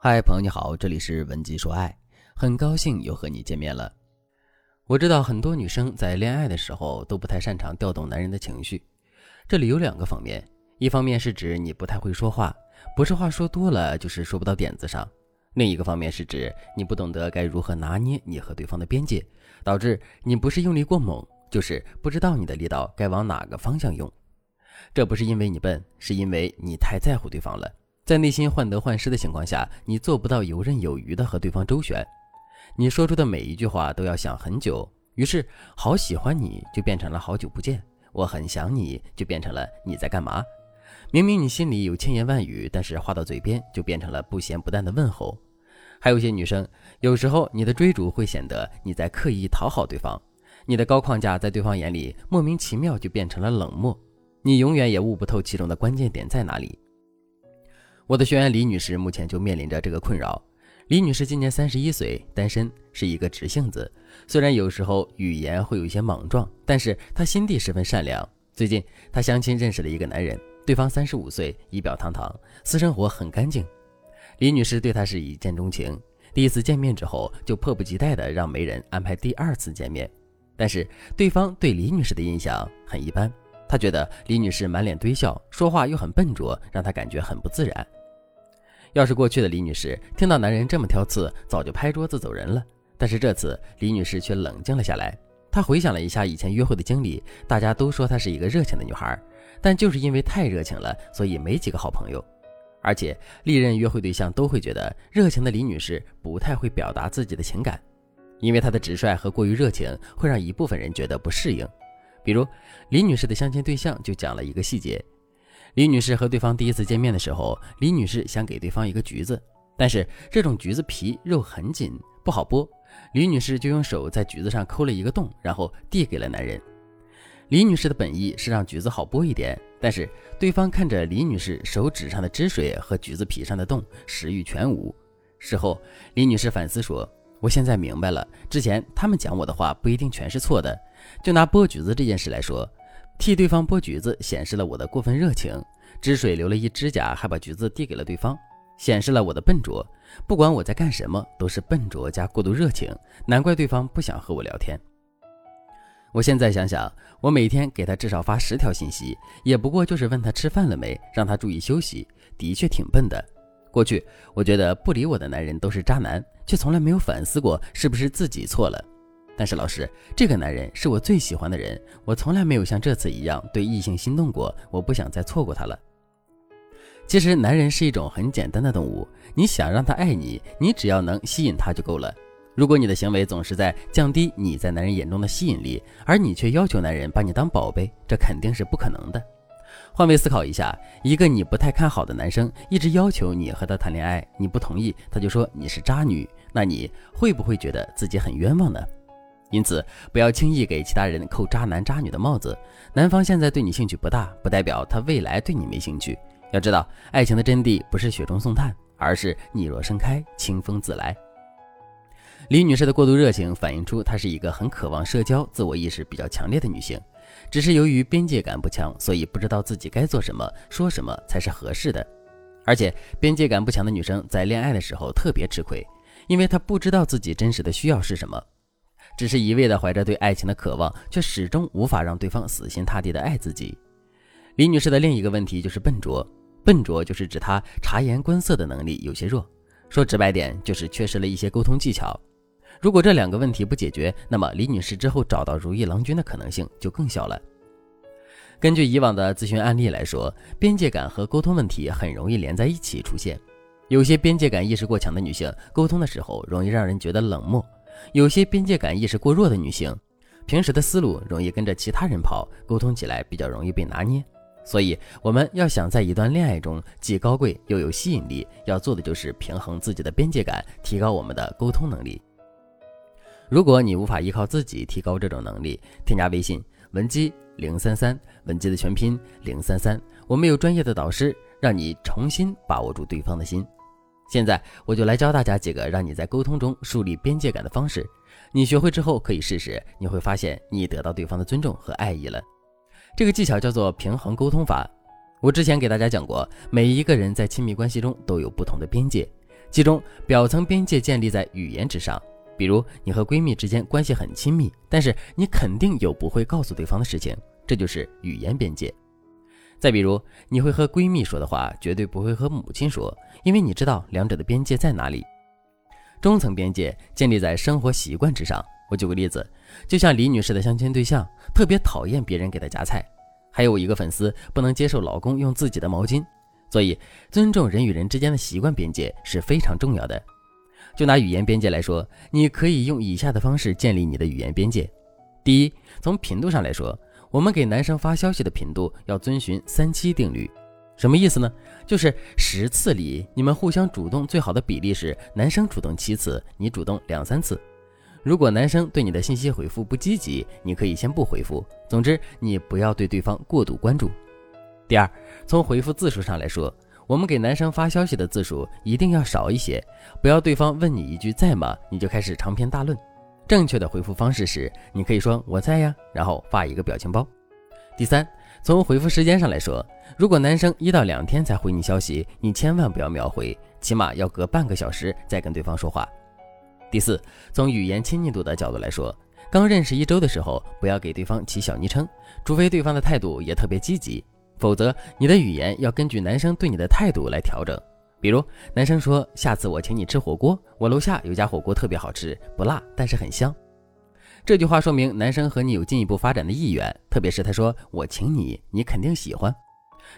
嗨，朋友你好，这里是文姬说爱，很高兴又和你见面了。我知道很多女生在恋爱的时候都不太擅长调动男人的情绪，这里有两个方面，一方面是指你不太会说话，不是话说多了就是说不到点子上；另一个方面是指你不懂得该如何拿捏你和对方的边界，导致你不是用力过猛，就是不知道你的力道该往哪个方向用。这不是因为你笨，是因为你太在乎对方了。在内心患得患失的情况下，你做不到游刃有余的和对方周旋，你说出的每一句话都要想很久。于是，好喜欢你就变成了好久不见，我很想你就变成了你在干嘛。明明你心里有千言万语，但是话到嘴边就变成了不咸不淡的问候。还有些女生，有时候你的追逐会显得你在刻意讨好对方，你的高框架在对方眼里莫名其妙就变成了冷漠，你永远也悟不透其中的关键点在哪里。我的学员李女士目前就面临着这个困扰。李女士今年三十一岁，单身，是一个直性子。虽然有时候语言会有一些莽撞，但是她心地十分善良。最近她相亲认识了一个男人，对方三十五岁，仪表堂堂，私生活很干净。李女士对他是一见钟情，第一次见面之后就迫不及待地让媒人安排第二次见面。但是对方对李女士的印象很一般，他觉得李女士满脸堆笑，说话又很笨拙，让他感觉很不自然。要是过去的李女士听到男人这么挑刺，早就拍桌子走人了。但是这次李女士却冷静了下来。她回想了一下以前约会的经历，大家都说她是一个热情的女孩，但就是因为太热情了，所以没几个好朋友。而且历任约会对象都会觉得热情的李女士不太会表达自己的情感，因为她的直率和过于热情会让一部分人觉得不适应。比如李女士的相亲对象就讲了一个细节。李女士和对方第一次见面的时候，李女士想给对方一个橘子，但是这种橘子皮肉很紧，不好剥。李女士就用手在橘子上抠了一个洞，然后递给了男人。李女士的本意是让橘子好剥一点，但是对方看着李女士手指上的汁水和橘子皮上的洞，食欲全无。事后，李女士反思说：“我现在明白了，之前他们讲我的话不一定全是错的。就拿剥橘子这件事来说。”替对方剥橘子，显示了我的过分热情；汁水流了一指甲，还把橘子递给了对方，显示了我的笨拙。不管我在干什么，都是笨拙加过度热情，难怪对方不想和我聊天。我现在想想，我每天给他至少发十条信息，也不过就是问他吃饭了没，让他注意休息，的确挺笨的。过去我觉得不理我的男人都是渣男，却从来没有反思过是不是自己错了。但是老师，这个男人是我最喜欢的人，我从来没有像这次一样对异性心动过，我不想再错过他了。其实，男人是一种很简单的动物，你想让他爱你，你只要能吸引他就够了。如果你的行为总是在降低你在男人眼中的吸引力，而你却要求男人把你当宝贝，这肯定是不可能的。换位思考一下，一个你不太看好的男生一直要求你和他谈恋爱，你不同意，他就说你是渣女，那你会不会觉得自己很冤枉呢？因此，不要轻易给其他人扣渣男渣女的帽子。男方现在对你兴趣不大，不代表他未来对你没兴趣。要知道，爱情的真谛不是雪中送炭，而是你若盛开，清风自来。李女士的过度热情反映出她是一个很渴望社交、自我意识比较强烈的女性，只是由于边界感不强，所以不知道自己该做什么、说什么才是合适的。而且，边界感不强的女生在恋爱的时候特别吃亏，因为她不知道自己真实的需要是什么。只是一味的怀着对爱情的渴望，却始终无法让对方死心塌地的爱自己。李女士的另一个问题就是笨拙，笨拙就是指她察言观色的能力有些弱，说直白点就是缺失了一些沟通技巧。如果这两个问题不解决，那么李女士之后找到如意郎君的可能性就更小了。根据以往的咨询案例来说，边界感和沟通问题很容易连在一起出现。有些边界感意识过强的女性，沟通的时候容易让人觉得冷漠。有些边界感意识过弱的女性，平时的思路容易跟着其他人跑，沟通起来比较容易被拿捏。所以，我们要想在一段恋爱中既高贵又有吸引力，要做的就是平衡自己的边界感，提高我们的沟通能力。如果你无法依靠自己提高这种能力，添加微信文姬零三三，文姬的全拼零三三，我们有专业的导师，让你重新把握住对方的心。现在我就来教大家几个让你在沟通中树立边界感的方式，你学会之后可以试试，你会发现你得到对方的尊重和爱意了。这个技巧叫做平衡沟通法。我之前给大家讲过，每一个人在亲密关系中都有不同的边界，其中表层边界建立在语言之上，比如你和闺蜜之间关系很亲密，但是你肯定有不会告诉对方的事情，这就是语言边界。再比如，你会和闺蜜说的话，绝对不会和母亲说，因为你知道两者的边界在哪里。中层边界建立在生活习惯之上。我举个例子，就像李女士的相亲对象特别讨厌别人给她夹菜，还有我一个粉丝不能接受老公用自己的毛巾。所以，尊重人与人之间的习惯边界是非常重要的。就拿语言边界来说，你可以用以下的方式建立你的语言边界：第一，从频度上来说，我们给男生发消息的频度要遵循三七定律。什么意思呢？就是十次里，你们互相主动最好的比例是男生主动七次，你主动两三次。如果男生对你的信息回复不积极，你可以先不回复。总之，你不要对对方过度关注。第二，从回复字数上来说，我们给男生发消息的字数一定要少一些，不要对方问你一句在吗，你就开始长篇大论。正确的回复方式是，你可以说我在呀，然后发一个表情包。第三。从回复时间上来说，如果男生一到两天才回你消息，你千万不要秒回，起码要隔半个小时再跟对方说话。第四，从语言亲密度的角度来说，刚认识一周的时候，不要给对方起小昵称，除非对方的态度也特别积极，否则你的语言要根据男生对你的态度来调整。比如，男生说下次我请你吃火锅，我楼下有家火锅特别好吃，不辣但是很香。这句话说明男生和你有进一步发展的意愿，特别是他说“我请你”，你肯定喜欢，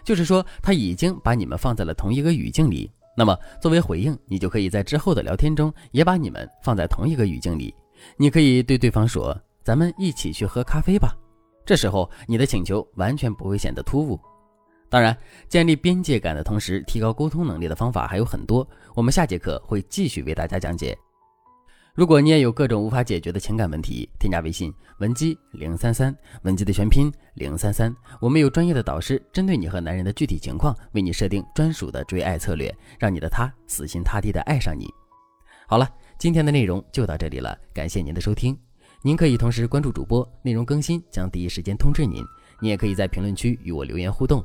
就是说他已经把你们放在了同一个语境里。那么作为回应，你就可以在之后的聊天中也把你们放在同一个语境里。你可以对对方说：“咱们一起去喝咖啡吧。”这时候你的请求完全不会显得突兀。当然，建立边界感的同时提高沟通能力的方法还有很多，我们下节课会继续为大家讲解。如果你也有各种无法解决的情感问题，添加微信文姬零三三，文姬的全拼零三三，我们有专业的导师针对你和男人的具体情况，为你设定专属的追爱策略，让你的他死心塌地的爱上你。好了，今天的内容就到这里了，感谢您的收听。您可以同时关注主播，内容更新将第一时间通知您。你也可以在评论区与我留言互动，